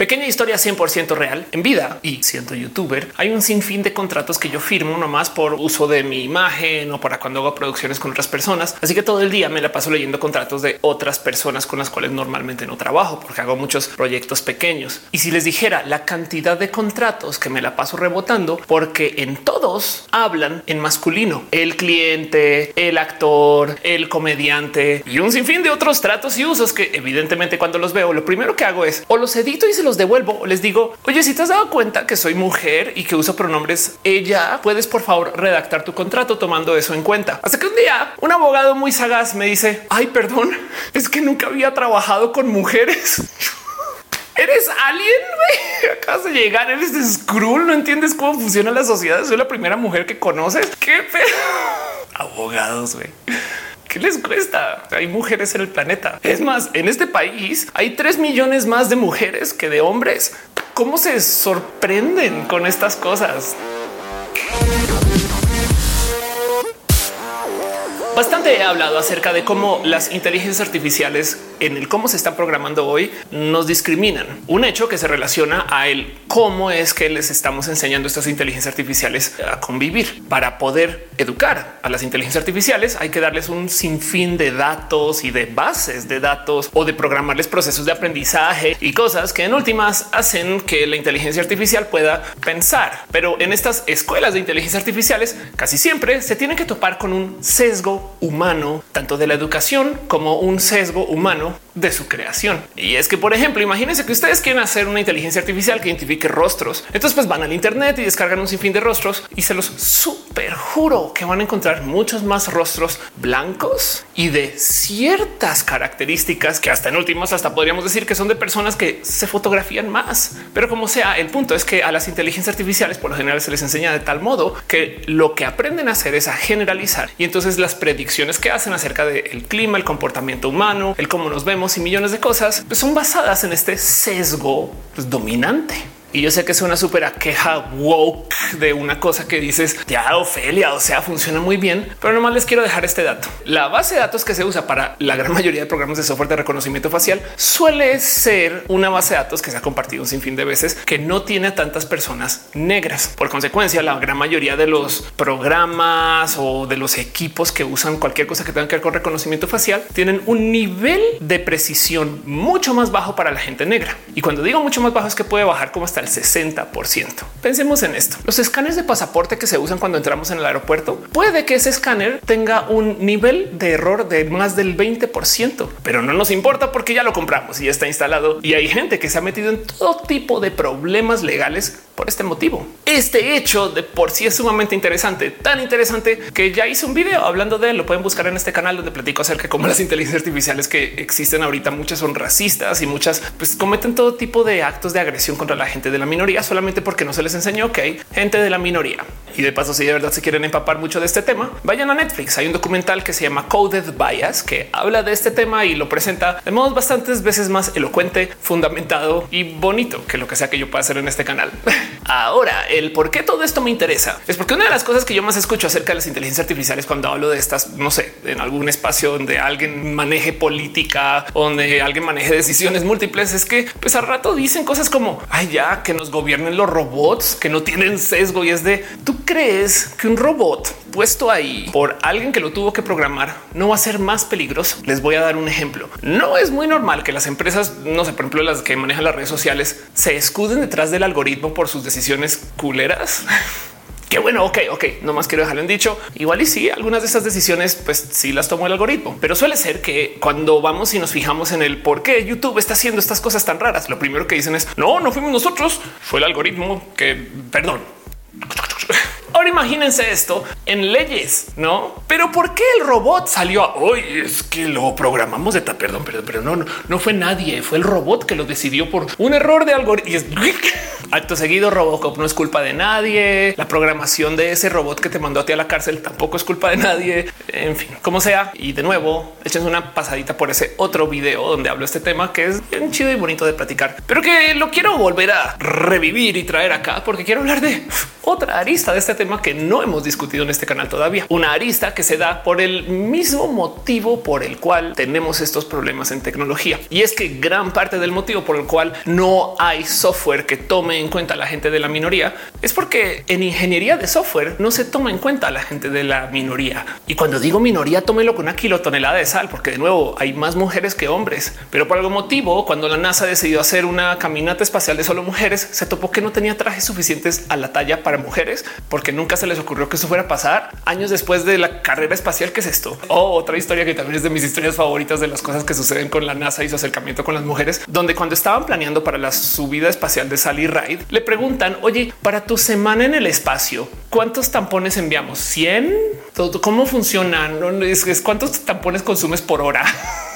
Pequeña historia 100% real en vida y siendo youtuber, hay un sinfín de contratos que yo firmo nomás por uso de mi imagen o para cuando hago producciones con otras personas. Así que todo el día me la paso leyendo contratos de otras personas con las cuales normalmente no trabajo porque hago muchos proyectos pequeños. Y si les dijera la cantidad de contratos que me la paso rebotando, porque en todos hablan en masculino, el cliente, el actor, el comediante y un sinfín de otros tratos y usos que evidentemente cuando los veo, lo primero que hago es o los edito y se los devuelvo les digo, oye, si te has dado cuenta que soy mujer y que uso pronombres ella, puedes por favor redactar tu contrato tomando eso en cuenta. Hasta que un día un abogado muy sagaz me dice, ay, perdón, es que nunca había trabajado con mujeres. Eres alien, Acabas de llegar, eres de Skrull, no entiendes cómo funciona la sociedad. Soy la primera mujer que conoces. Qué pedo. Abogados, güey. ¿Qué les cuesta? Hay mujeres en el planeta. Es más, en este país hay 3 millones más de mujeres que de hombres. ¿Cómo se sorprenden con estas cosas? Bastante he hablado acerca de cómo las inteligencias artificiales en el cómo se están programando hoy nos discriminan. Un hecho que se relaciona a el cómo es que les estamos enseñando estas inteligencias artificiales a convivir. Para poder educar a las inteligencias artificiales hay que darles un sinfín de datos y de bases de datos o de programarles procesos de aprendizaje y cosas que en últimas hacen que la inteligencia artificial pueda pensar. Pero en estas escuelas de inteligencia artificiales casi siempre se tienen que topar con un sesgo humano, tanto de la educación como un sesgo humano de su creación. Y es que, por ejemplo, imagínense que ustedes quieren hacer una inteligencia artificial que identifique rostros. Entonces, pues van al Internet y descargan un sinfín de rostros y se los super juro que van a encontrar muchos más rostros blancos y de ciertas características que hasta en últimas hasta podríamos decir que son de personas que se fotografían más. Pero como sea, el punto es que a las inteligencias artificiales por lo general se les enseña de tal modo que lo que aprenden a hacer es a generalizar y entonces las predicciones que hacen acerca del clima, el comportamiento humano, el cómo nos vemos y millones de cosas pues son basadas en este sesgo pues, dominante. Y yo sé que es una súper queja woke de una cosa que dices ya Ofelia, o sea, funciona muy bien, pero nomás les quiero dejar este dato. La base de datos que se usa para la gran mayoría de programas de software de reconocimiento facial suele ser una base de datos que se ha compartido un sinfín de veces que no tiene a tantas personas negras. Por consecuencia, la gran mayoría de los programas o de los equipos que usan cualquier cosa que tenga que ver con reconocimiento facial tienen un nivel de precisión mucho más bajo para la gente negra. Y cuando digo mucho más bajo es que puede bajar como hasta el 60%. Pensemos en esto. Los escáneres de pasaporte que se usan cuando entramos en el aeropuerto, puede que ese escáner tenga un nivel de error de más del 20%, pero no nos importa porque ya lo compramos y ya está instalado y hay gente que se ha metido en todo tipo de problemas legales por este motivo. Este hecho de por sí es sumamente interesante, tan interesante que ya hice un video hablando de él. Lo pueden buscar en este canal donde platico acerca de cómo las inteligencias artificiales que existen ahorita, muchas son racistas y muchas pues cometen todo tipo de actos de agresión contra la gente de la minoría solamente porque no se les enseñó que hay gente de la minoría. Y de paso, si de verdad se quieren empapar mucho de este tema, vayan a Netflix. Hay un documental que se llama Coded Bias que habla de este tema y lo presenta de modos bastantes veces más elocuente, fundamentado y bonito que lo que sea que yo pueda hacer en este canal. Ahora, el por qué todo esto me interesa es porque una de las cosas que yo más escucho acerca de las inteligencias artificiales cuando hablo de estas, no sé, en algún espacio donde alguien maneje política, donde alguien maneje decisiones múltiples, es que pues al rato dicen cosas como ay, ya que nos gobiernen los robots que no tienen sesgo y es de tú crees que un robot puesto ahí por alguien que lo tuvo que programar no va a ser más peligroso. Les voy a dar un ejemplo. No es muy normal que las empresas, no sé, por ejemplo, las que manejan las redes sociales se escuden detrás del algoritmo por sus decisiones culeras. Qué bueno, ok, ok, no más quiero dejarlo en dicho. Igual y sí, algunas de esas decisiones, pues sí las tomó el algoritmo, pero suele ser que cuando vamos y nos fijamos en el por qué YouTube está haciendo estas cosas tan raras, lo primero que dicen es no, no fuimos nosotros, fue el algoritmo que, perdón. Ahora imagínense esto en leyes, no? Pero ¿por qué el robot salió hoy? Es que lo programamos de perdón, perdón, pero no, no, fue nadie, fue el robot que lo decidió por un error de algoritmo. Acto seguido, Robocop no es culpa de nadie. La programación de ese robot que te mandó a ti a la cárcel tampoco es culpa de nadie. En fin, como sea. Y de nuevo, échense una pasadita por ese otro video donde hablo este tema que es bien chido y bonito de platicar, pero que lo quiero volver a revivir y traer acá porque quiero hablar de otra arista de este tema que no hemos discutido en este canal todavía. Una arista que se da por el mismo motivo por el cual tenemos estos problemas en tecnología. Y es que gran parte del motivo por el cual no hay software que tome en cuenta a la gente de la minoría es porque en ingeniería de software no se toma en cuenta a la gente de la minoría. Y cuando digo minoría, tómelo con una kilotonelada de sal, porque de nuevo hay más mujeres que hombres. Pero por algún motivo, cuando la NASA decidió hacer una caminata espacial de solo mujeres, se topó que no tenía trajes suficientes a la talla para mujeres, porque nunca se les ocurrió que eso fuera a pasar años después de la carrera espacial. que es esto? O oh, otra historia que también es de mis historias favoritas de las cosas que suceden con la NASA y su acercamiento con las mujeres, donde cuando estaban planeando para la subida espacial de Sally Ride, le preguntan, oye, para tu semana en el espacio, ¿cuántos tampones enviamos? ¿100? ¿Cómo funcionan? ¿Cuántos tampones consumes por hora?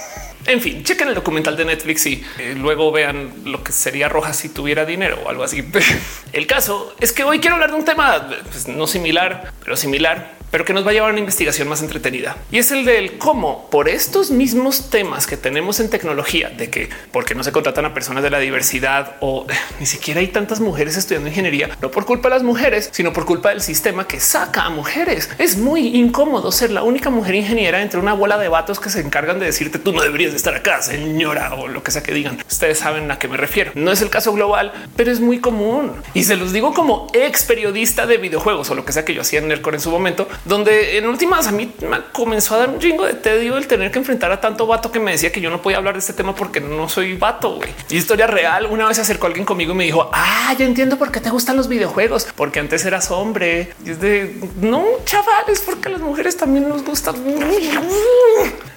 En fin, chequen el documental de Netflix y eh, luego vean lo que sería Roja si tuviera dinero o algo así. el caso es que hoy quiero hablar de un tema pues, no similar, pero similar pero que nos va a llevar a una investigación más entretenida. Y es el del cómo por estos mismos temas que tenemos en tecnología, de que porque no se contratan a personas de la diversidad o ni siquiera hay tantas mujeres estudiando ingeniería, no por culpa de las mujeres, sino por culpa del sistema que saca a mujeres. Es muy incómodo ser la única mujer ingeniera entre una bola de vatos que se encargan de decirte tú no deberías de estar acá, señora, o lo que sea que digan. Ustedes saben a qué me refiero. No es el caso global, pero es muy común. Y se los digo como ex periodista de videojuegos o lo que sea que yo hacía en Nercor en su momento donde en últimas a mí me comenzó a dar un chingo de tedio el tener que enfrentar a tanto vato que me decía que yo no podía hablar de este tema porque no soy vato. güey. Y historia real. Una vez se acercó alguien conmigo y me dijo, ah, ya entiendo por qué te gustan los videojuegos, porque antes eras hombre. Y es de no, chavales, porque a las mujeres también nos gustan.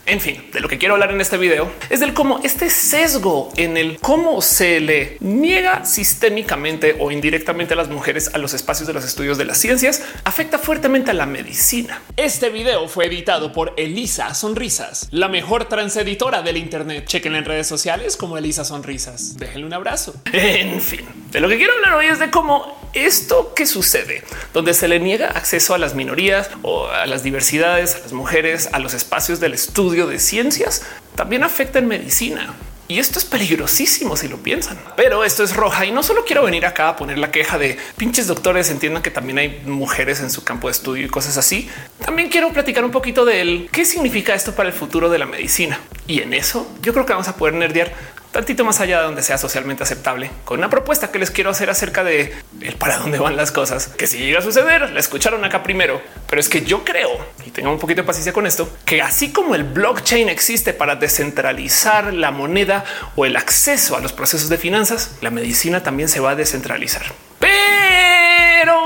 En fin, de lo que quiero hablar en este video es del cómo este sesgo en el cómo se le niega sistémicamente o indirectamente a las mujeres a los espacios de los estudios de las ciencias afecta fuertemente a la medicina. Este video fue editado por Elisa Sonrisas, la mejor transeditora del Internet. Chequen en redes sociales como Elisa Sonrisas. Déjenle un abrazo. En fin, de lo que quiero hablar hoy es de cómo esto que sucede, donde se le niega acceso a las minorías o a las diversidades, a las mujeres, a los espacios del estudio de ciencias, también afecta en medicina. Y esto es peligrosísimo si lo piensan. Pero esto es roja y no solo quiero venir acá a poner la queja de pinches doctores. Entiendan que también hay mujeres en su campo de estudio y cosas así. También quiero platicar un poquito de qué significa esto para el futuro de la medicina. Y en eso yo creo que vamos a poder nerdear tantito más allá de donde sea socialmente aceptable, con una propuesta que les quiero hacer acerca de el para dónde van las cosas, que si llega a suceder, la escucharon acá primero, pero es que yo creo, y tengo un poquito de paciencia con esto, que así como el blockchain existe para descentralizar la moneda o el acceso a los procesos de finanzas, la medicina también se va a descentralizar.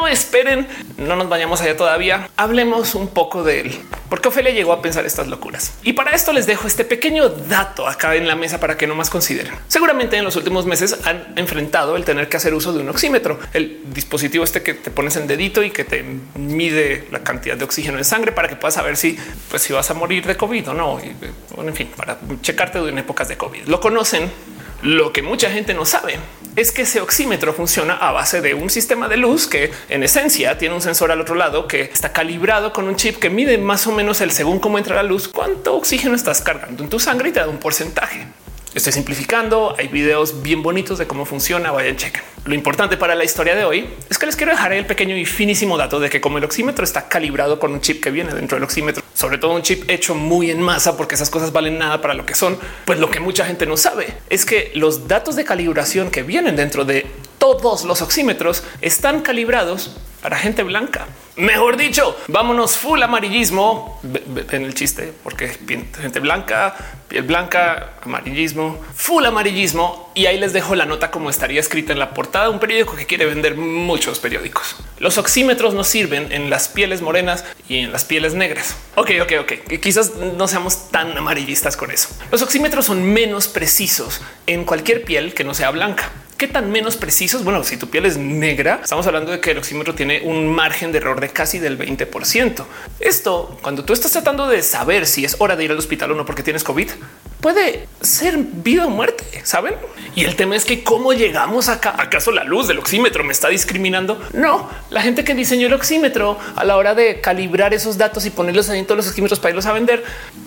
Esperen, no nos vayamos allá todavía. Hablemos un poco de él, porque Ofelia llegó a pensar estas locuras. Y para esto les dejo este pequeño dato acá en la mesa para que no más consideren. Seguramente en los últimos meses han enfrentado el tener que hacer uso de un oxímetro, el dispositivo este que te pones en dedito y que te mide la cantidad de oxígeno en sangre para que puedas saber si, pues, si vas a morir de COVID o no. Y, en fin, para checarte en épocas de COVID. Lo conocen. Lo que mucha gente no sabe es que ese oxímetro funciona a base de un sistema de luz que en esencia tiene un sensor al otro lado que está calibrado con un chip que mide más o menos el según cómo entra la luz, cuánto oxígeno estás cargando en tu sangre y te da un porcentaje. Estoy simplificando. Hay videos bien bonitos de cómo funciona. Vayan, chequen. Lo importante para la historia de hoy es que les quiero dejar el pequeño y finísimo dato de que como el oxímetro está calibrado con un chip que viene dentro del oxímetro, sobre todo un chip hecho muy en masa, porque esas cosas valen nada para lo que son, pues lo que mucha gente no sabe es que los datos de calibración que vienen dentro de todos los oxímetros están calibrados para gente blanca. Mejor dicho, vámonos full amarillismo en el chiste, porque gente blanca, piel blanca, amarillismo, full amarillismo. Y ahí les dejo la nota como estaría escrita en la portada de un periódico que quiere vender muchos periódicos. Los oxímetros nos sirven en las pieles morenas y en las pieles negras. Ok, ok, ok. Quizás no seamos tan amarillistas con eso. Los oxímetros son menos precisos en cualquier piel que no sea blanca. ¿Qué tan menos precisos? Bueno, si tu piel es negra, estamos hablando de que el oxímetro tiene un margen de error de casi del 20%. Esto, cuando tú estás tratando de saber si es hora de ir al hospital o no porque tienes COVID, puede ser vida o muerte, ¿saben? Y el tema es que cómo llegamos acá. ¿Acaso la luz del oxímetro me está discriminando? No, la gente que diseñó el oxímetro a la hora de calibrar esos datos y ponerlos en todos los oxímetros para irlos a vender,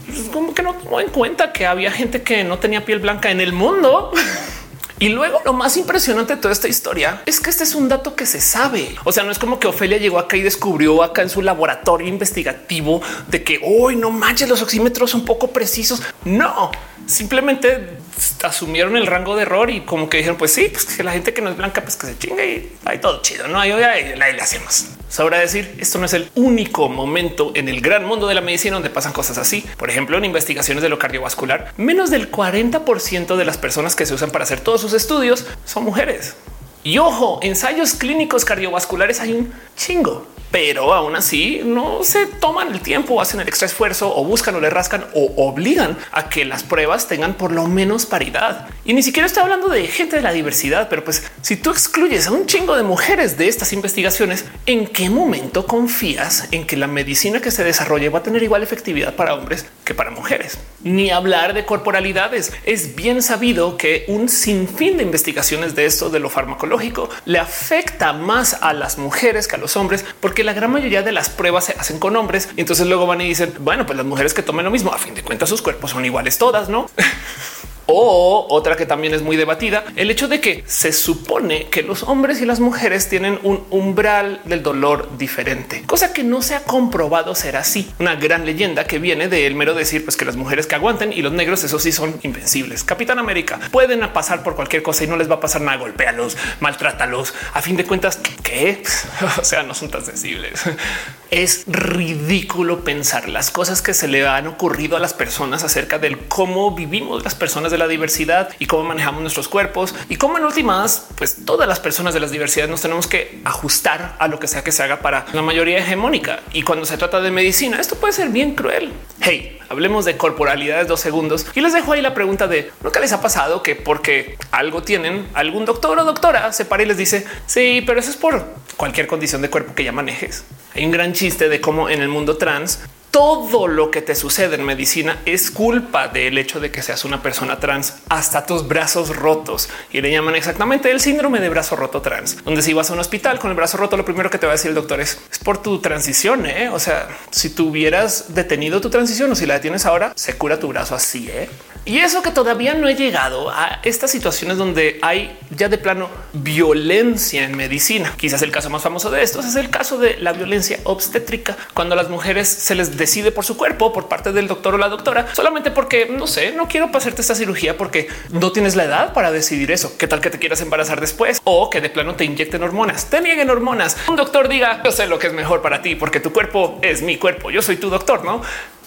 pues, como que no tomó en cuenta que había gente que no tenía piel blanca en el mundo. Y luego lo más impresionante de toda esta historia es que este es un dato que se sabe. O sea, no es como que Ofelia llegó acá y descubrió acá en su laboratorio investigativo de que hoy no manches, los oxímetros son poco precisos. No, simplemente asumieron el rango de error y como que dijeron, pues sí, pues que la gente que no es blanca, pues que se chinga y hay todo chido. No hay hoy le hacemos. Sobra decir, esto no es el único momento en el gran mundo de la medicina donde pasan cosas así. Por ejemplo, en investigaciones de lo cardiovascular, menos del 40% de las personas que se usan para hacer todos sus estudios son mujeres. Y ojo, ensayos clínicos cardiovasculares hay un chingo pero aún así no se toman el tiempo, hacen el extra esfuerzo o buscan o le rascan o obligan a que las pruebas tengan por lo menos paridad. Y ni siquiera estoy hablando de gente de la diversidad, pero pues si tú excluyes a un chingo de mujeres de estas investigaciones, ¿en qué momento confías en que la medicina que se desarrolle va a tener igual efectividad para hombres que para mujeres? Ni hablar de corporalidades. Es bien sabido que un sinfín de investigaciones de esto de lo farmacológico le afecta más a las mujeres que a los hombres, porque la gran mayoría de las pruebas se hacen con hombres. Y entonces luego van y dicen, bueno, pues las mujeres que tomen lo mismo, a fin de cuentas sus cuerpos son iguales todas, ¿no? O otra que también es muy debatida, el hecho de que se supone que los hombres y las mujeres tienen un umbral del dolor diferente, cosa que no se ha comprobado ser así. Una gran leyenda que viene del mero decir pues que las mujeres que aguanten y los negros eso sí son invencibles. Capitán América pueden pasar por cualquier cosa y no les va a pasar nada. Golpéalos, maltrátalos. A fin de cuentas, ¿qué? O sea, no son tan sensibles. Es ridículo pensar las cosas que se le han ocurrido a las personas acerca del cómo vivimos las personas de la diversidad y cómo manejamos nuestros cuerpos y cómo en últimas, pues todas las personas de las diversidades nos tenemos que ajustar a lo que sea que se haga para la mayoría hegemónica. Y cuando se trata de medicina, esto puede ser bien cruel. Hey, hablemos de corporalidades dos segundos y les dejo ahí la pregunta de nunca les ha pasado que porque algo tienen algún doctor o doctora se para y les dice sí, pero eso es por cualquier condición de cuerpo que ya manejes. Hay un gran chiste de cómo en el mundo trans todo lo que te sucede en medicina es culpa del hecho de que seas una persona trans hasta tus brazos rotos y le llaman exactamente el síndrome de brazo roto trans, donde si vas a un hospital con el brazo roto, lo primero que te va a decir el doctor es, es por tu transición. ¿eh? O sea, si tuvieras detenido tu transición o si la detienes ahora, se cura tu brazo así. ¿eh? Y eso que todavía no he llegado a estas situaciones donde hay ya de plano violencia en medicina. Quizás el caso más famoso de estos es el caso de la violencia obstétrica, cuando a las mujeres se les decide por su cuerpo por parte del doctor o la doctora, solamente porque no sé, no quiero pasarte esta cirugía porque no tienes la edad para decidir eso. ¿Qué tal que te quieras embarazar después o que de plano te inyecten hormonas, te nieguen hormonas? Un doctor diga yo sé lo que es mejor para ti porque tu cuerpo es mi cuerpo. Yo soy tu doctor, no?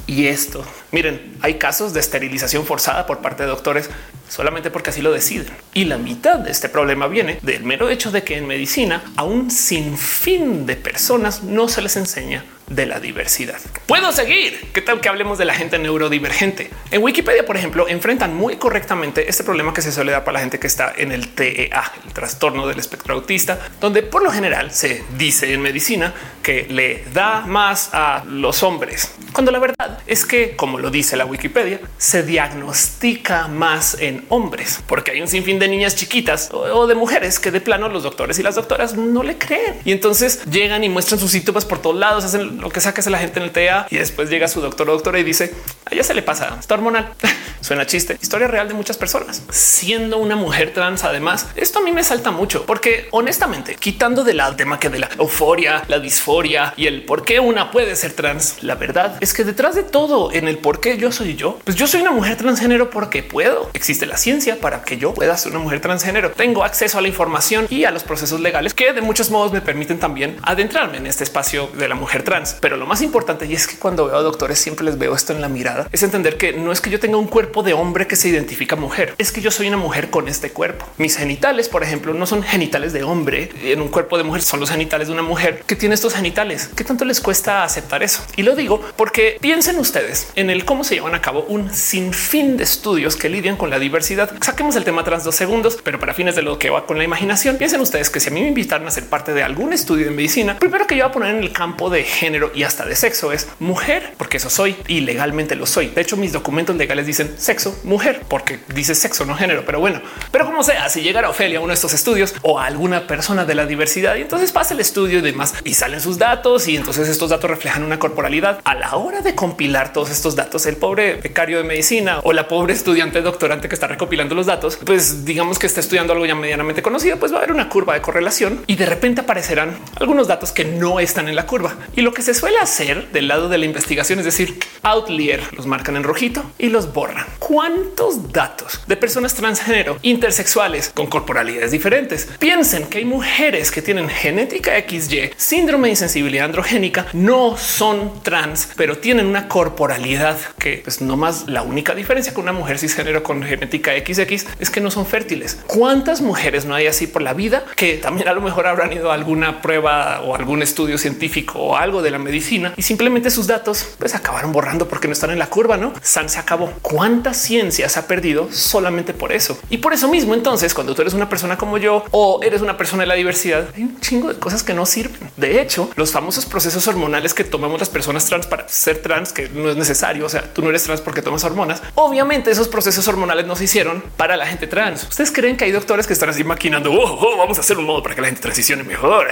Y esto, miren, hay casos de esterilización forzada por parte de doctores solamente porque así lo deciden. Y la mitad de este problema viene del mero hecho de que en medicina a un sinfín de personas no se les enseña de la diversidad. Puedo seguir. ¿Qué tal que hablemos de la gente neurodivergente? En Wikipedia, por ejemplo, enfrentan muy correctamente este problema que se suele dar para la gente que está en el TEA, el trastorno del espectro autista, donde por lo general se dice en medicina que le da más a los hombres, cuando la verdad es que, como lo dice la Wikipedia, se diagnostica más en hombres, porque hay un sinfín de niñas chiquitas o de mujeres que de plano los doctores y las doctoras no le creen y entonces llegan y muestran sus síntomas por todos lados, hacen lo que saques a la gente en el TA y después llega su doctor o doctora y dice a ella se le pasa, está hormonal. Suena chiste. Historia real de muchas personas. Siendo una mujer trans, además, esto a mí me salta mucho porque honestamente, quitando de la tema que de la euforia, la disforia y el por qué una puede ser trans, la verdad es que detrás de todo en el por qué yo soy yo, pues yo soy una mujer transgénero porque puedo. Existe la ciencia para que yo pueda ser una mujer transgénero. Tengo acceso a la información y a los procesos legales que de muchos modos me permiten también adentrarme en este espacio de la mujer trans. Pero lo más importante y es que cuando veo a doctores siempre les veo esto en la mirada, es entender que no es que yo tenga un cuerpo de hombre que se identifica mujer, es que yo soy una mujer con este cuerpo. Mis genitales, por ejemplo, no son genitales de hombre en un cuerpo de mujer, son los genitales de una mujer que tiene estos genitales. ¿Qué tanto les cuesta aceptar eso? Y lo digo porque piensen ustedes en el cómo se llevan a cabo un sinfín de estudios que lidian con la diversidad. Saquemos el tema trans dos segundos, pero para fines de lo que va con la imaginación, piensen ustedes que si a mí me invitaron a ser parte de algún estudio de medicina, primero que yo voy a poner en el campo de género y hasta de sexo es mujer, porque eso soy y legalmente lo soy. De hecho, mis documentos legales dicen sexo mujer, porque dice sexo, no género, pero bueno, pero como sea, si llegara Ofelia a uno de estos estudios o a alguna persona de la diversidad y entonces pasa el estudio y demás y salen sus datos y entonces estos datos reflejan una corporalidad a la hora de compilar todos estos datos. El pobre becario de medicina o la pobre estudiante doctorante que está recopilando los datos, pues digamos que está estudiando algo ya medianamente conocido, pues va a haber una curva de correlación y de repente aparecerán algunos datos que no están en la curva. Y lo que se suele hacer del lado de la investigación es decir, outlier los marcan en rojito y los borran. ¿Cuántos datos de personas transgénero, intersexuales con corporalidades diferentes? Piensen que hay mujeres que tienen genética XY, síndrome de insensibilidad androgénica, no son trans, pero tienen una corporalidad que pues no más la única diferencia con una mujer cisgénero con genética XX es que no son fértiles. ¿Cuántas mujeres no hay así por la vida que también a lo mejor habrán ido a alguna prueba o algún estudio científico o algo de la medicina y simplemente sus datos pues acabaron borrando porque no están en la curva, no? San se acabó. ¿Cuánta ciencia se ha perdido solamente por eso? Y por eso mismo, entonces, cuando tú eres una persona como yo o eres una persona de la diversidad, hay un chingo de cosas que no sirven. De hecho, los famosos procesos hormonales que tomamos las personas trans para ser trans, que no es necesario. O sea, tú no eres trans porque tomas hormonas. Obviamente esos procesos hormonales no se hicieron para la gente trans. Ustedes creen que hay doctores que están así maquinando, oh, oh, vamos a hacer un modo para que la gente transicione mejor.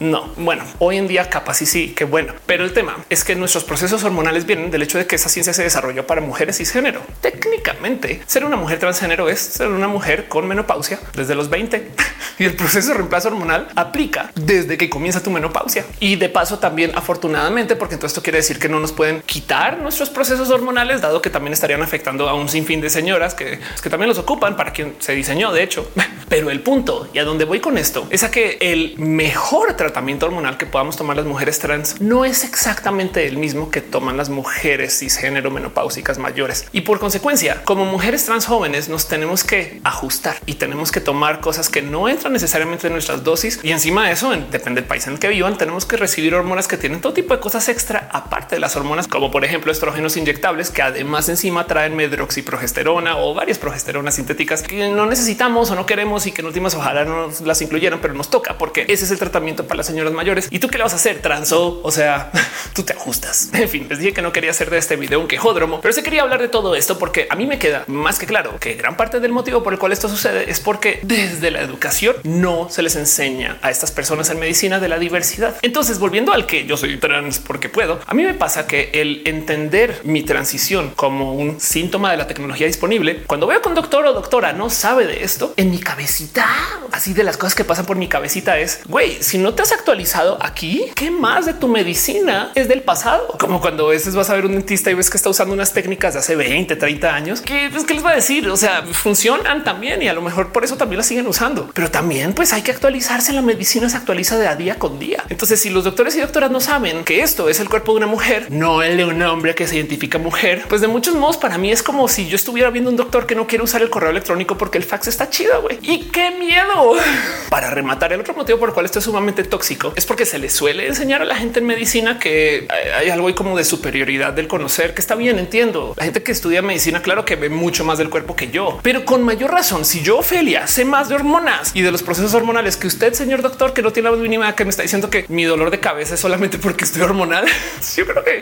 No, bueno, hoy en día capaz y sí, que bueno, pero el tema es que nuestros procesos hormonales vienen del hecho de que esa ciencia se desarrolló para mujeres cisgénero. Técnicamente, ser una mujer transgénero es ser una mujer con menopausia desde los 20 y el proceso de reemplazo hormonal aplica desde que comienza tu menopausia. Y de paso también afortunadamente, porque entonces esto quiere decir que no nos pueden quitar nuestros procesos hormonales, dado que también estarían afectando a un sinfín de señoras que, que también los ocupan para quien se diseñó, de hecho. Pero el punto y a dónde voy con esto es a que el mejor tratamiento hormonal que podamos tomar las mujeres trans no es exactamente el mismo que toman las mujeres cisgénero menopáusicas mayores. Y por consecuencia, como mujeres trans jóvenes nos tenemos que ajustar y tenemos que tomar cosas que no entran necesariamente en nuestras dosis. Y encima de eso, depende del país en el que vivan, tenemos que recibir hormonas que tienen todo tipo de cosas extra, aparte de las hormonas, como por ejemplo estrógenos inyectables, que además encima traen medroxiprogesterona o varias progesteronas sintéticas que no necesitamos o no queremos y que en últimas ojalá no las incluyeran, pero nos toca porque ese es el tratamiento las señoras mayores. ¿Y tú qué le vas a hacer? Transo, o sea, tú te ajustas. En fin, les dije que no quería hacer de este video un quejódromo, pero se quería hablar de todo esto porque a mí me queda más que claro que gran parte del motivo por el cual esto sucede es porque desde la educación no se les enseña a estas personas en medicina de la diversidad. Entonces, volviendo al que yo soy trans porque puedo, a mí me pasa que el entender mi transición como un síntoma de la tecnología disponible, cuando veo un doctor o doctora no sabe de esto, en mi cabecita, así de las cosas que pasan por mi cabecita es, güey, si no te has actualizado aquí, ¿qué más de tu medicina es del pasado? Como cuando a veces vas a ver un dentista y ves que está usando unas técnicas de hace 20, 30 años, que pues, ¿qué les va a decir? O sea, funcionan también y a lo mejor por eso también las siguen usando, pero también pues hay que actualizarse. La medicina se actualiza de día con día. Entonces, si los doctores y doctoras no saben que esto es el cuerpo de una mujer, no el de un hombre que se identifica mujer, pues de muchos modos para mí es como si yo estuviera viendo un doctor que no quiere usar el correo electrónico porque el fax está chido. güey. Y qué miedo para rematar. El otro motivo por el cual esto es sumamente tóxico es porque se le suele enseñar a la gente en medicina que hay algo ahí como de superioridad del conocer que está bien. Entiendo la gente que estudia medicina, claro que ve mucho más del cuerpo que yo, pero con mayor razón, si yo, Ophelia, sé más de hormonas y de los procesos hormonales que usted, señor doctor, que no tiene la mínima que me está diciendo que mi dolor de cabeza es solamente porque estoy hormonal. Yo creo que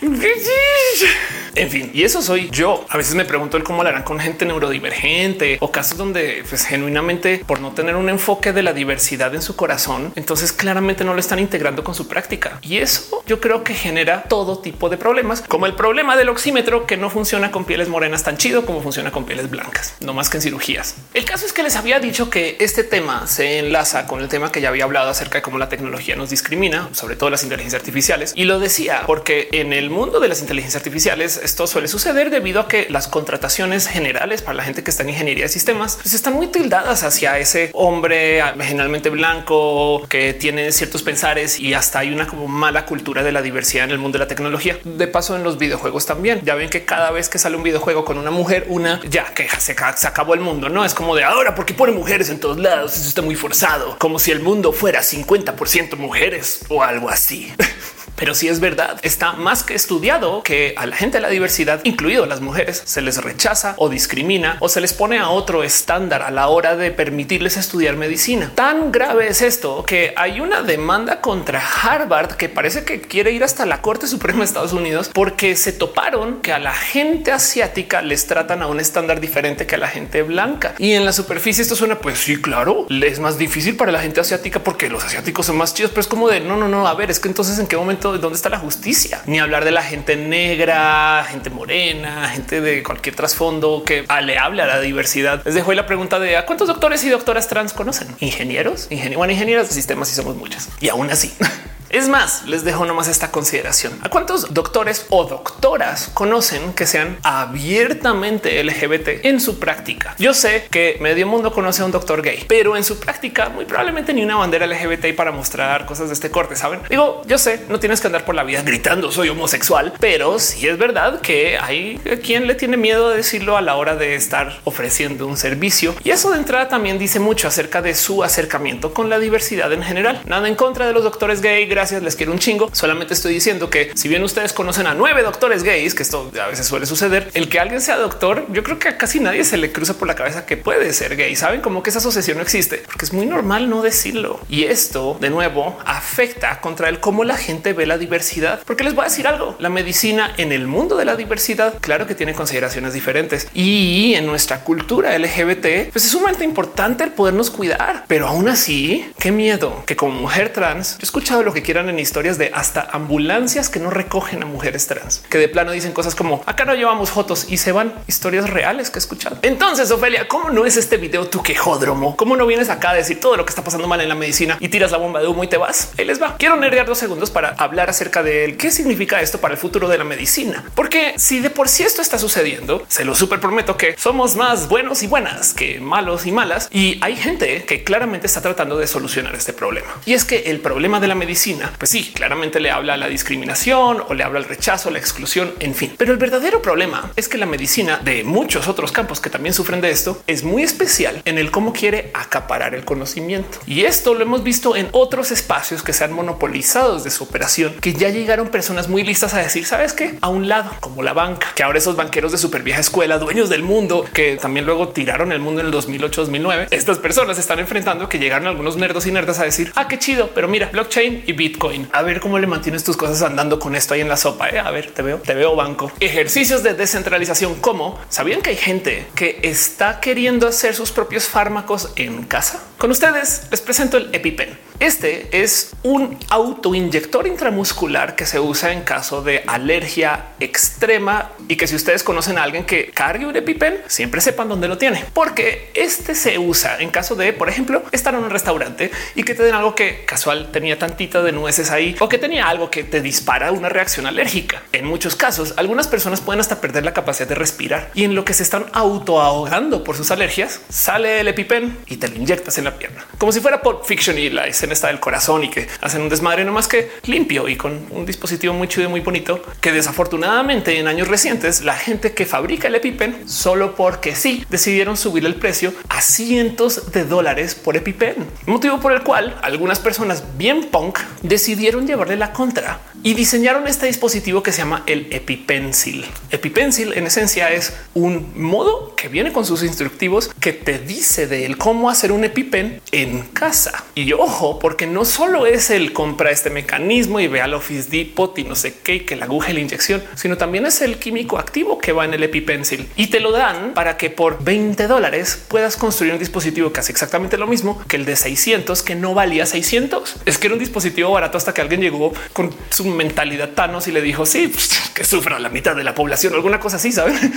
en fin, y eso soy yo. A veces me pregunto el cómo lo harán con gente neurodivergente o casos donde pues, genuinamente por no tener un enfoque de la diversidad en su corazón, entonces claramente no lo están integrando con su práctica. Y eso yo creo que genera todo tipo de problemas, como el problema del oxímetro que no funciona con pieles morenas tan chido como funciona con pieles blancas, no más que en cirugías. El caso es que les había dicho que este tema se enlaza con el tema que ya había hablado acerca de cómo la tecnología nos discrimina, sobre todo las inteligencias artificiales. Y lo decía porque en el mundo de las inteligencias artificiales esto suele suceder debido a que las contrataciones generales para la gente que está en ingeniería de sistemas pues están muy tildadas hacia ese hombre generalmente blanco que tiene ciertos pensares y hasta hay una como mala cultura de la diversidad en el mundo de la tecnología. De paso en los videojuegos también. Ya ven que cada vez que sale un videojuego con una mujer, una ya que se, acabó el mundo, no es como de ahora porque pone mujeres en todos lados. Eso está muy forzado, como si el mundo fuera 50% mujeres o algo así. pero sí es verdad. Está más que estudiado que a la gente de la diversidad, incluido las mujeres, se les rechaza o discrimina o se les pone a otro estándar a la hora de permitirles estudiar medicina. Tan grave es esto que hay una demanda contra Harvard que parece que quiere ir hasta la Corte Suprema de Estados Unidos porque se toparon que a la gente asiática les tratan a un estándar diferente que a la gente blanca. Y en la superficie esto suena pues sí, claro, es más difícil para la gente asiática porque los asiáticos son más chidos, pero es como de no, no, no, a ver, es que entonces en qué momento, dónde está la justicia? Ni hablar de la gente negra, gente morena, gente de cualquier trasfondo que le hable a la diversidad. Les dejo la pregunta de a cuántos doctores y doctoras trans conocen? Ingenieros, ingenieros, bueno, ingenieros de sistemas y somos muchas. Y aún así. Es más, les dejo nomás esta consideración. ¿A cuántos doctores o doctoras conocen que sean abiertamente LGBT en su práctica? Yo sé que medio mundo conoce a un doctor gay, pero en su práctica muy probablemente ni una bandera LGBT para mostrar cosas de este corte, ¿saben? Digo, yo sé, no tienes que andar por la vida gritando soy homosexual, pero sí es verdad que hay quien le tiene miedo a decirlo a la hora de estar ofreciendo un servicio. Y eso de entrada también dice mucho acerca de su acercamiento con la diversidad en general. Nada en contra de los doctores gay, gracias, les quiero un chingo. Solamente estoy diciendo que si bien ustedes conocen a nueve doctores gays, que esto a veces suele suceder, el que alguien sea doctor, yo creo que a casi nadie se le cruza por la cabeza que puede ser gay. Saben como que esa asociación no existe porque es muy normal no decirlo. Y esto de nuevo afecta contra el cómo la gente ve la diversidad, porque les voy a decir algo. La medicina en el mundo de la diversidad, claro que tiene consideraciones diferentes y en nuestra cultura LGBT, pues es sumamente importante el podernos cuidar, pero aún así, qué miedo que como mujer trans, yo he escuchado lo que en historias de hasta ambulancias que no recogen a mujeres trans, que de plano dicen cosas como acá no llevamos fotos y se van historias reales que he escuchado. Entonces, Ofelia, ¿cómo no es este video tu quejódromo? ¿Cómo no vienes acá a decir todo lo que está pasando mal en la medicina y tiras la bomba de humo y te vas? Ahí les va. Quiero nerdear dos segundos para hablar acerca de qué significa esto para el futuro de la medicina. Porque si de por sí esto está sucediendo, se lo súper prometo que somos más buenos y buenas que malos y malas. Y hay gente que claramente está tratando de solucionar este problema. Y es que el problema de la medicina pues sí, claramente le habla a la discriminación o le habla al rechazo, la exclusión, en fin. Pero el verdadero problema es que la medicina de muchos otros campos que también sufren de esto es muy especial en el cómo quiere acaparar el conocimiento. Y esto lo hemos visto en otros espacios que se han monopolizado de su operación, que ya llegaron personas muy listas a decir, sabes qué, a un lado, como la banca, que ahora esos banqueros de súper vieja escuela, dueños del mundo, que también luego tiraron el mundo en el 2008, 2009, estas personas están enfrentando que llegaron algunos nerdos y nerdas a decir, ah, qué chido, pero mira, blockchain y Bitcoin a ver cómo le mantienes tus cosas andando con esto ahí en la sopa. ¿eh? A ver, te veo, te veo banco. Ejercicios de descentralización. Como sabían que hay gente que está queriendo hacer sus propios fármacos en casa. Con ustedes les presento el EpiPen. Este es un autoinyector intramuscular que se usa en caso de alergia extrema y que si ustedes conocen a alguien que cargue un EpiPen, siempre sepan dónde lo tiene, porque este se usa en caso de, por ejemplo, estar en un restaurante y que te den algo que casual tenía tantita de nueces ahí o que tenía algo que te dispara una reacción alérgica. En muchos casos, algunas personas pueden hasta perder la capacidad de respirar y en lo que se están auto ahogando por sus alergias, sale el EpiPen y te lo inyectas en la pierna, como si fuera por Fiction y la escena está del corazón y que hacen un desmadre no más que limpio y con un dispositivo muy chido muy bonito que desafortunadamente en años recientes la gente que fabrica el EpiPen solo porque sí decidieron subir el precio a cientos de dólares por EpiPen, motivo por el cual algunas personas bien punk decidieron llevarle la contra y diseñaron este dispositivo que se llama el EpiPencil. EpiPencil en esencia es un modo que viene con sus instructivos que te dice de él cómo hacer un EpiPen en casa. Y ojo, porque no solo es el compra este mecanismo y ve al Office Depot y no sé qué, que la aguja la inyección, sino también es el químico activo que va en el EpiPencil y te lo dan para que por 20 dólares puedas construir un dispositivo que hace exactamente lo mismo que el de 600 que no valía 600. Es que era un dispositivo barato hasta que alguien llegó con su mentalidad Thanos y le dijo sí, pues, que sufra la mitad de la población, alguna cosa así, saben?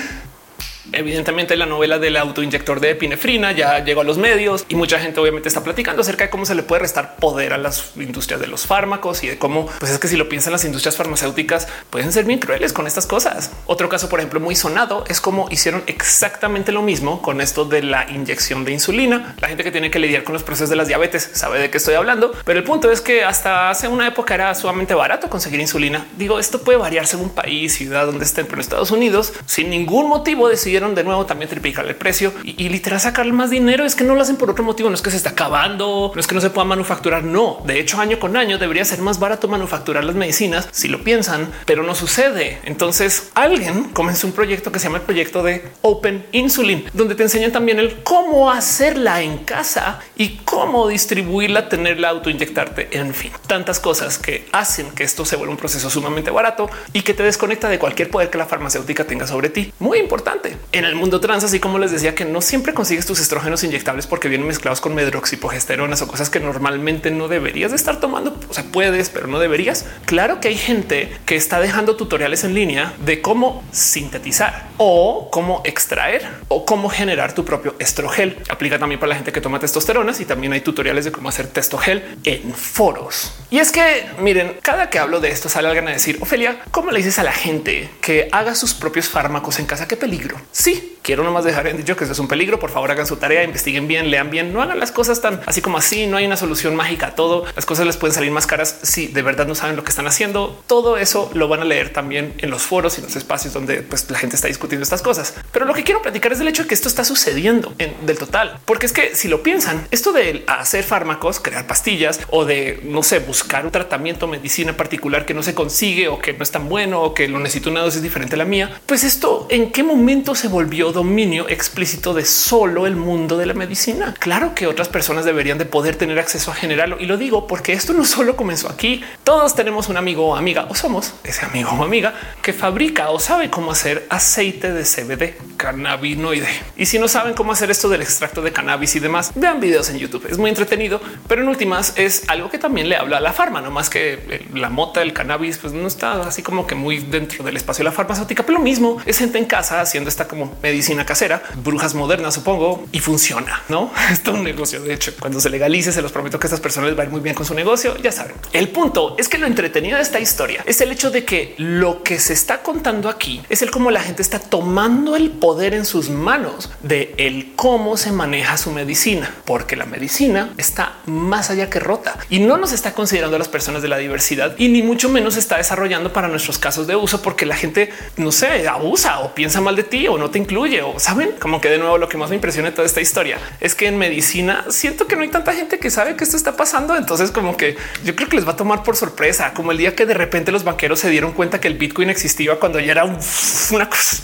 Evidentemente la novela del autoinyector de epinefrina ya llegó a los medios y mucha gente obviamente está platicando acerca de cómo se le puede restar poder a las industrias de los fármacos y de cómo pues es que si lo piensan las industrias farmacéuticas pueden ser bien crueles con estas cosas. Otro caso, por ejemplo, muy sonado es como hicieron exactamente lo mismo con esto de la inyección de insulina. La gente que tiene que lidiar con los procesos de las diabetes sabe de qué estoy hablando, pero el punto es que hasta hace una época era sumamente barato conseguir insulina. Digo, esto puede variar según país, ciudad donde estén, pero en Estados Unidos sin ningún motivo decidieron decidieron de nuevo también triplicar el precio y, y literal sacar más dinero. Es que no lo hacen por otro motivo. No es que se está acabando, no es que no se pueda manufacturar. No, de hecho, año con año debería ser más barato manufacturar las medicinas si lo piensan, pero no sucede. Entonces alguien comenzó un proyecto que se llama el proyecto de Open Insulin, donde te enseñan también el cómo hacerla en casa y cómo distribuirla, tenerla, autoinyectarte, en fin, tantas cosas que hacen que esto se vuelva un proceso sumamente barato y que te desconecta de cualquier poder que la farmacéutica tenga sobre ti. Muy importante en el mundo trans, así como les decía que no siempre consigues tus estrógenos inyectables porque vienen mezclados con medroxipogesteronas o cosas que normalmente no deberías de estar tomando. O sea, puedes, pero no deberías. Claro que hay gente que está dejando tutoriales en línea de cómo sintetizar o cómo extraer o cómo generar tu propio estrogel. Aplica también para la gente que toma testosteronas y también hay tutoriales de cómo hacer testogel en foros. Y es que miren, cada que hablo de esto sale alguien a decir, Ofelia, ¿cómo le dices a la gente que haga sus propios fármacos en casa? Qué peligro. Sí, quiero nomás dejar en dicho que eso es un peligro. Por favor, hagan su tarea, investiguen bien, lean bien, no hagan las cosas tan así como así. No hay una solución mágica a todo. Las cosas les pueden salir más caras si de verdad no saben lo que están haciendo. Todo eso lo van a leer también en los foros y los espacios donde pues, la gente está discutiendo estas cosas. Pero lo que quiero platicar es del hecho de que esto está sucediendo en, del total, porque es que si lo piensan, esto de hacer fármacos, crear pastillas o de no sé, buscar un tratamiento, medicina particular que no se consigue o que no es tan bueno o que lo necesito una dosis diferente a la mía, pues esto en qué momento se volvió dominio explícito de solo el mundo de la medicina. Claro que otras personas deberían de poder tener acceso a generarlo y lo digo porque esto no solo comenzó aquí. Todos tenemos un amigo o amiga o somos ese amigo o amiga que fabrica o sabe cómo hacer aceite de CBD, cannabinoide. Y si no saben cómo hacer esto del extracto de cannabis y demás, vean videos en YouTube. Es muy entretenido, pero en últimas es algo que también le habla a la farma, no más que la mota del cannabis, pues no está así como que muy dentro del espacio de la farmacéutica, pero lo mismo es gente en casa haciendo esta como medicina casera, brujas modernas, supongo, y funciona, no? Esto es un negocio. De hecho, cuando se legalice, se los prometo que estas personas les muy bien con su negocio. Ya saben, el punto es que lo entretenido de esta historia es el hecho de que lo que se está contando aquí es el cómo la gente está tomando el poder en sus manos de el cómo se maneja su medicina, porque la medicina está más allá que rota y no nos está considerando a las personas de la diversidad y ni mucho menos está desarrollando para nuestros casos de uso, porque la gente no sé, abusa o piensa mal de ti o no te incluye saben como que de nuevo lo que más me impresiona de toda esta historia es que en medicina siento que no hay tanta gente que sabe que esto está pasando. Entonces, como que yo creo que les va a tomar por sorpresa, como el día que de repente los banqueros se dieron cuenta que el Bitcoin existía cuando ya era una cosa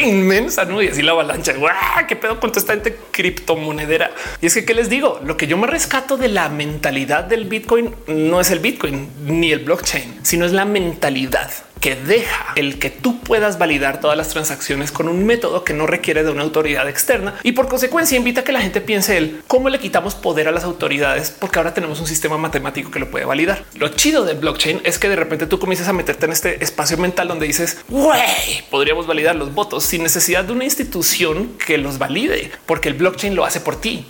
inmensa, ¿no? Y así la avalancha, qué pedo con toda esta gente criptomonedera. Y es que, ¿qué les digo? Lo que yo me rescato de la mentalidad del Bitcoin no es el Bitcoin ni el blockchain, sino es la mentalidad que deja el que tú puedas validar todas las transacciones con un método que no requiere de una autoridad externa y por consecuencia invita a que la gente piense el cómo le quitamos poder a las autoridades porque ahora tenemos un sistema matemático que lo puede validar. Lo chido del blockchain es que de repente tú comienzas a meterte en este espacio mental donde dices güey, podríamos validar los votos sin necesidad de una institución que los valide porque el blockchain lo hace por ti.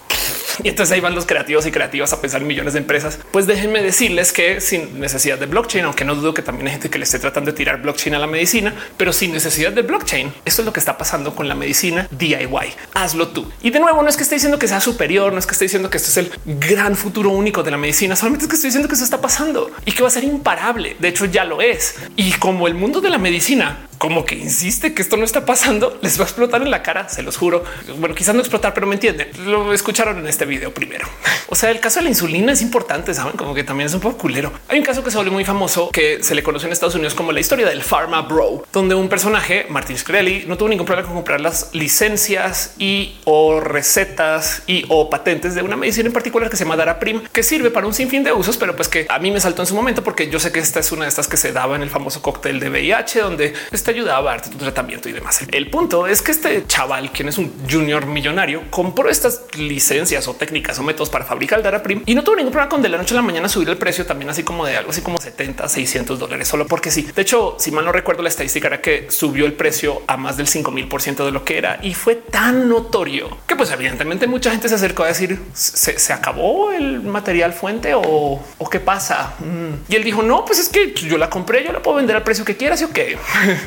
Y entonces ahí van los creativos y creativas a pensar en millones de empresas. Pues déjenme decirles que sin necesidad de blockchain, aunque no dudo que también hay gente que le esté tratando de tirar blockchain a la medicina, pero sin necesidad de blockchain, esto es lo que está pasando con la medicina DIY. Hazlo tú. Y de nuevo, no es que esté diciendo que sea superior, no es que esté diciendo que esto es el gran futuro único de la medicina, solamente es que estoy diciendo que eso está pasando y que va a ser imparable. De hecho, ya lo es. Y como el mundo de la medicina como que insiste que esto no está pasando, les va a explotar en la cara, se los juro. Bueno, quizás no explotar, pero me entienden. Lo escucharon en este video primero. O sea, el caso de la insulina es importante, saben como que también es un poco culero. Hay un caso que se volvió muy famoso que se le conoce en Estados Unidos como la historia del Pharma Bro, donde un personaje, Martin Shkreli, no tuvo ningún problema con comprar las licencias y o recetas y o patentes de una medicina en particular que se llama Daraprim, que sirve para un sinfín de usos, pero pues que a mí me saltó en su momento porque yo sé que esta es una de estas que se daba en el famoso cóctel de VIH, donde está ayudaba a darte tu tratamiento y demás. El punto es que este chaval, quien es un junior millonario, compró estas licencias o técnicas o métodos para fabricar el Daraprim y no tuvo ningún problema con de la noche a la mañana subir el precio también así como de algo así como 70, 600 dólares solo porque sí. De hecho, si mal no recuerdo, la estadística era que subió el precio a más del 5 mil por ciento de lo que era y fue tan notorio que pues evidentemente mucha gente se acercó a decir se, acabó el material fuente o, qué pasa. Mm. Y él dijo no, pues es que yo la compré, yo la puedo vender al precio que quieras y ok.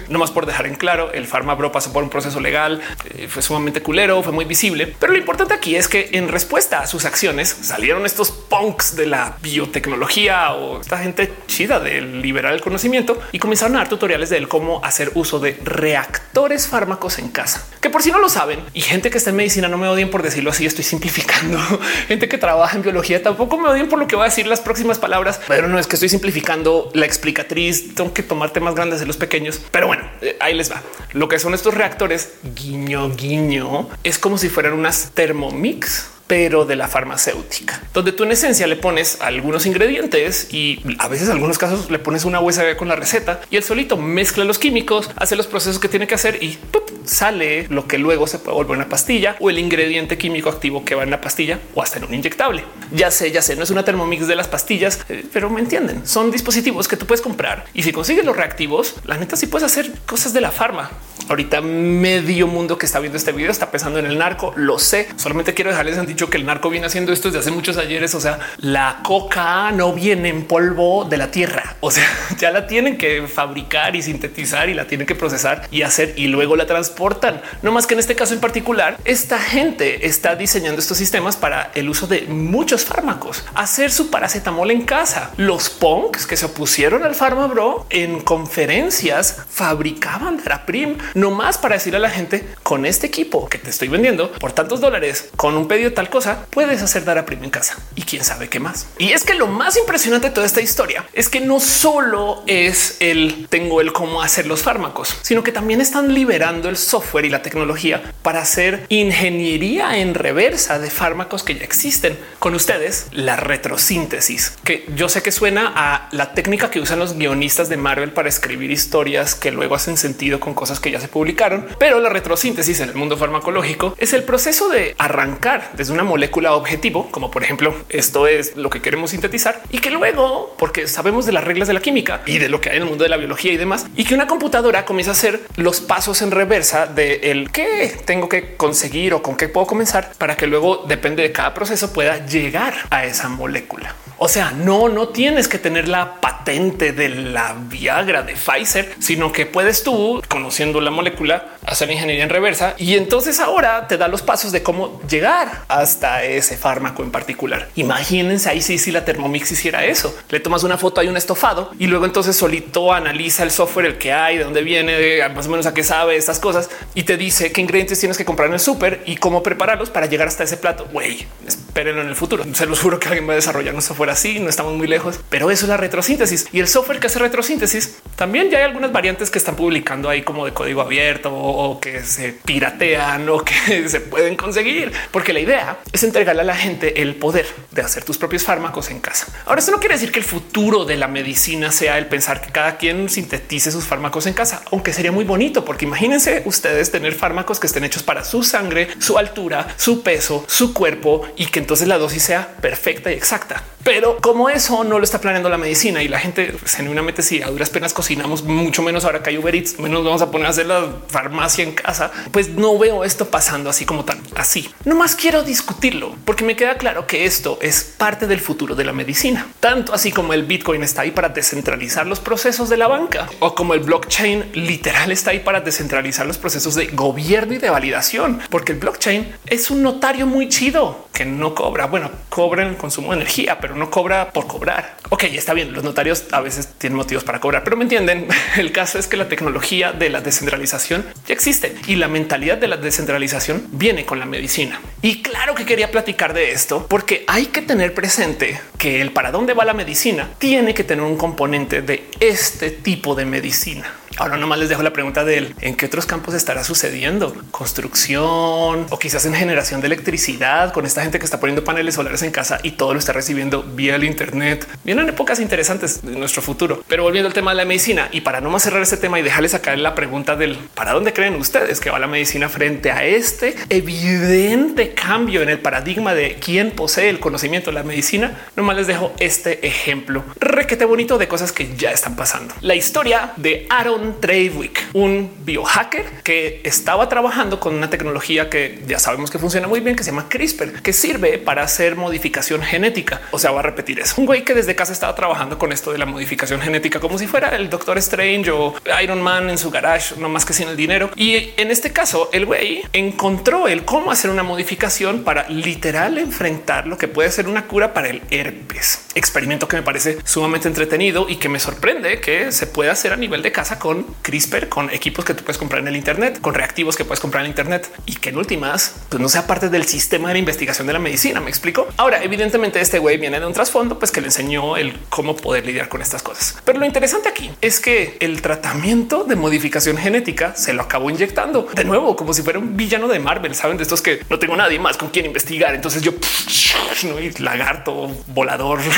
No más por dejar en claro, el Bro pasó por un proceso legal, eh, fue sumamente culero, fue muy visible. Pero lo importante aquí es que en respuesta a sus acciones salieron estos punks de la biotecnología o esta gente chida del liberar el conocimiento y comenzaron a dar tutoriales de cómo hacer uso de reactores fármacos en casa. Que por si no lo saben y gente que está en medicina no me odien por decirlo así, estoy simplificando. gente que trabaja en biología tampoco me odien por lo que voy a decir las próximas palabras, pero no es que estoy simplificando la explicatriz. Tengo que tomar temas grandes de los pequeños, pero bueno, eh, ahí les va. Lo que son estos reactores guiño guiño es como si fueran unas Thermomix pero de la farmacéutica, donde tú en esencia le pones algunos ingredientes y a veces en algunos casos le pones una USB con la receta y el solito mezcla los químicos, hace los procesos que tiene que hacer y sale lo que luego se puede volver una pastilla o el ingrediente químico activo que va en la pastilla o hasta en un inyectable. Ya sé, ya sé, no es una termomix de las pastillas, eh, pero me entienden. Son dispositivos que tú puedes comprar y si consigues los reactivos, la neta sí puedes hacer cosas de la farma. Ahorita medio mundo que está viendo este video está pensando en el narco. Lo sé. Solamente quiero dejarles han dicho que el narco viene haciendo esto desde hace muchos ayeres. O sea, la coca no viene en polvo de la tierra. O sea, ya la tienen que fabricar y sintetizar y la tienen que procesar y hacer y luego la transportan. No más que en este caso en particular, esta gente está diseñando estos sistemas para el uso de muchos fármacos, hacer su paracetamol en casa. Los punks que se opusieron al bro en conferencias fabricaban Daraprim no más para decirle a la gente con este equipo que te estoy vendiendo por tantos dólares con un pedido de tal cosa, puedes hacer dar a prima en casa y quién sabe qué más. Y es que lo más impresionante de toda esta historia es que no solo es el tengo el cómo hacer los fármacos, sino que también están liberando el software y la tecnología para hacer ingeniería en reversa de fármacos que ya existen. Con ustedes, la retrosíntesis, que yo sé que suena a la técnica que usan los guionistas de Marvel para escribir historias que luego hacen sentido con cosas que ya se publicaron, pero la retrosíntesis en el mundo farmacológico es el proceso de arrancar desde una molécula objetivo, como por ejemplo esto es lo que queremos sintetizar y que luego, porque sabemos de las reglas de la química y de lo que hay en el mundo de la biología y demás, y que una computadora comienza a hacer los pasos en reversa de el qué tengo que conseguir o con qué puedo comenzar para que luego depende de cada proceso pueda llegar a esa molécula. O sea, no, no tienes que tener la patente de la Viagra de Pfizer, sino que puedes tú, conociendo la molécula, hacer ingeniería en reversa y entonces ahora te da los pasos de cómo llegar hasta ese fármaco en particular. Imagínense ahí si, la Thermomix hiciera eso. Le tomas una foto, hay un estofado y luego entonces solito analiza el software, el que hay, de dónde viene, más o menos a qué sabe estas cosas y te dice qué ingredientes tienes que comprar en el súper y cómo prepararlos para llegar hasta ese plato. Güey, espérenlo en el futuro. Se los juro que alguien va a desarrollar un software así, no estamos muy lejos, pero eso es la retrosíntesis y el software que hace retrosíntesis. También ya hay algunas variantes que están publicando ahí como de código abierto o que se piratean o que se pueden conseguir, porque la idea es entregarle a la gente el poder de hacer tus propios fármacos en casa. Ahora, esto no quiere decir que el futuro de la medicina sea el pensar que cada quien sintetice sus fármacos en casa, aunque sería muy bonito, porque imagínense ustedes tener fármacos que estén hechos para su sangre, su altura, su peso, su cuerpo y que entonces la dosis sea perfecta y exacta. Pero como eso no lo está planeando la medicina y la gente genuinamente si a duras penas cocinamos mucho menos ahora que hay Uber Eats, menos vamos a poner a hacer la farmacia en casa, pues no veo esto pasando así como tan así. No más quiero discutirlo porque me queda claro que esto es parte del futuro de la medicina, tanto así como el Bitcoin está ahí para descentralizar los procesos de la banca o como el blockchain literal está ahí para descentralizar los procesos de gobierno y de validación, porque el blockchain es un notario muy chido que no cobra. Bueno, cobra el consumo de energía, pero no cobra por cobrar. Ok, está bien. Los notarios a veces tienen motivos para cobrar, pero me entienden. El caso es que la tecnología de la descentralización ya existe y la mentalidad de la descentralización viene con la medicina. Y claro que quería platicar de esto porque hay que tener presente que el para dónde va la medicina tiene que tener un componente de este tipo de medicina. Ahora nomás les dejo la pregunta de él. ¿En qué otros campos estará sucediendo? Construcción o quizás en generación de electricidad con esta gente que está poniendo paneles solares en casa y todo lo está recibiendo vía el Internet. Vienen épocas interesantes de nuestro futuro. Pero volviendo al tema de la medicina y para no más cerrar este tema y dejarles sacar la pregunta del para dónde creen ustedes que va la medicina frente a este evidente cambio en el paradigma de quién posee el conocimiento de la medicina, nomás les dejo este ejemplo requete bonito de cosas que ya están pasando. La historia de Aaron Trewick, un biohacker que estaba trabajando con una tecnología que ya sabemos que funciona muy bien, que se llama CRISPR, que sirve para hacer modificación genética. O sea, va a repetir es un güey que desde casa estaba trabajando con esto de la modificación genética como si fuera el Doctor Strange o Iron Man en su garage, no más que sin el dinero. Y en este caso, el güey encontró el cómo hacer una modificación para literal enfrentar lo que puede ser una cura para el herpes. Experimento que me parece sumamente entretenido y que me sorprende que se pueda hacer a nivel de casa con CRISPR, con equipos que tú puedes comprar en el Internet, con reactivos que puedes comprar en Internet y que en últimas pues no sea parte del sistema de investigación de la medicina. Me explico. Ahora, evidentemente, este güey viene de un trasfondo, pues que le enseñó el cómo poder lidiar con estas cosas. Pero lo interesante aquí es que el tratamiento de modificación genética se lo acabó inyectando de nuevo, como si fuera un villano de Marvel. Saben de estos que no tengo nadie más con quien investigar. Entonces yo no lagarto volador.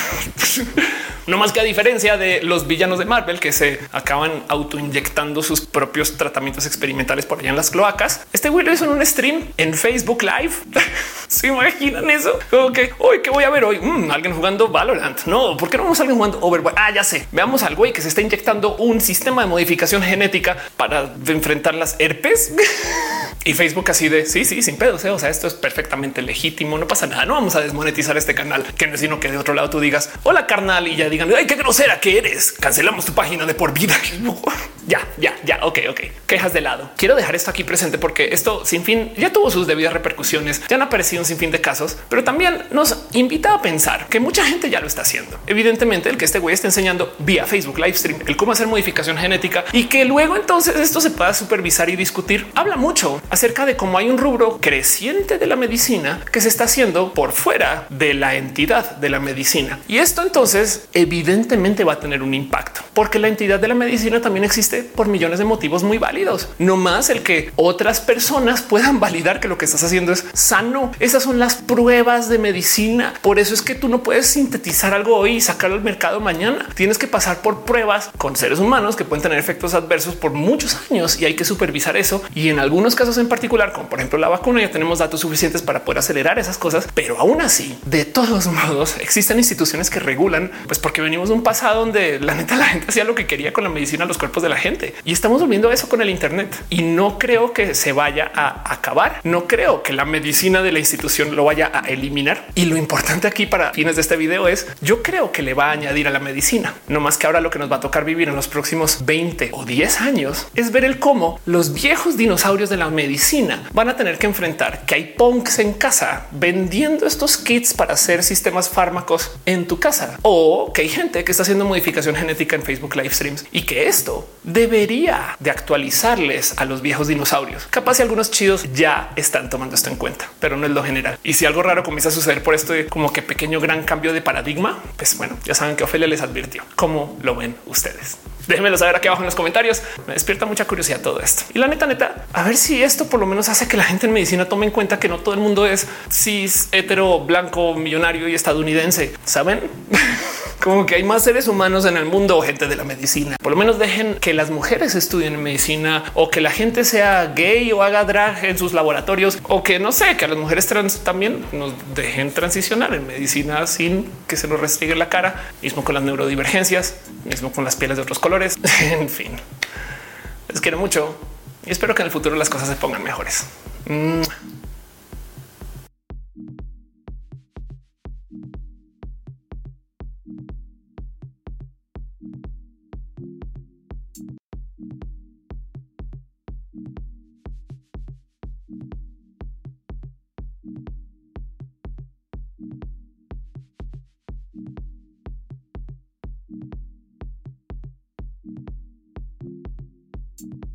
No más que a diferencia de los villanos de Marvel que se acaban autoinyectando sus propios tratamientos experimentales por allá en las cloacas. Este güey lo hizo en un stream en Facebook Live. ¿Se imaginan eso? Como que hoy que voy a ver hoy mm, alguien jugando Valorant. No, ¿por qué no vamos a alguien jugando Overwatch? Ah, ya sé. Veamos al güey que se está inyectando un sistema de modificación genética para enfrentar las herpes. y Facebook así de sí, sí, sin pedos. ¿eh? O sea, esto es perfectamente legítimo. No pasa nada. No vamos a desmonetizar este canal que no es sino que de otro lado tú digas hola carnal y ya digan ay, qué grosera que eres. Cancelamos tu página de por vida. ya, ya, ya. Ok, ok. Quejas de lado. Quiero dejar esto aquí presente porque esto sin fin ya tuvo sus debidas repercusiones. Ya han aparecido un sinfín de casos, pero también nos invita a pensar que mucha gente ya lo está haciendo. Evidentemente, el que este güey está enseñando vía Facebook live stream el cómo hacer modificación genética y que luego entonces esto se pueda supervisar y discutir. Habla mucho acerca de cómo hay un rubro creciente de la medicina que se está haciendo por fuera de la entidad de la medicina. Y esto entonces evidentemente va a tener un impacto porque la entidad de la medicina también existe por millones de motivos muy válidos. No más el que otras personas puedan validar que lo que estás haciendo es sano. Esas son las pruebas de medicina. Por eso es que tú no puedes sintetizar algo hoy y sacarlo al mercado mañana. Tienes que pasar por pruebas con seres humanos que pueden tener efectos adversos por muchos años y hay que supervisar eso. Y en algunos casos en particular, como por ejemplo la vacuna, ya tenemos datos suficientes para poder acelerar esas cosas. Pero aún así, de todos modos, existen instituciones que regulan, pues porque venimos de un pasado donde la neta la gente hacía lo que quería con la medicina, los cuerpos de la gente y estamos volviendo eso con el Internet y no creo que se vaya a acabar. No creo que la medicina de la institución lo vaya a eliminar. Y lo importante aquí para fines de este video es yo creo que le va a añadir a la medicina, no más que ahora lo que nos va a tocar vivir en los próximos 20 o 10 años es ver el cómo los viejos dinosaurios de la medicina van a tener que enfrentar que hay punks en casa vendiendo estos kits para hacer sistemas fármacos en tu casa o que hay gente que está haciendo modificación genética en Facebook live streams y que esto debería de actualizarles a los viejos dinosaurios. Capaz si algunos chidos ya están tomando esto en cuenta, pero no es lo general. Y si algo raro comienza a suceder por esto como que pequeño gran cambio de paradigma, pues bueno, ya saben que Ofelia les advirtió. ¿Cómo lo ven ustedes? Déjenmelo saber aquí abajo en los comentarios. Me despierta mucha curiosidad todo esto. Y la neta, neta, a ver si esto por lo menos hace que la gente en medicina tome en cuenta que no todo el mundo es cis, hetero, blanco, millonario y estadounidense. ¿Saben? como que hay más seres humanos en el mundo, gente de la medicina. Por lo menos dejen que las mujeres estudien medicina o que la gente sea gay o haga drag en sus laboratorios o que no sé, que a las mujeres trans también nos dejen transicionar en medicina sin que se nos restringe la cara, mismo con las neurodivergencias, mismo con las pieles de otros colores. en fin, les quiero mucho y espero que en el futuro las cosas se pongan mejores. Mm.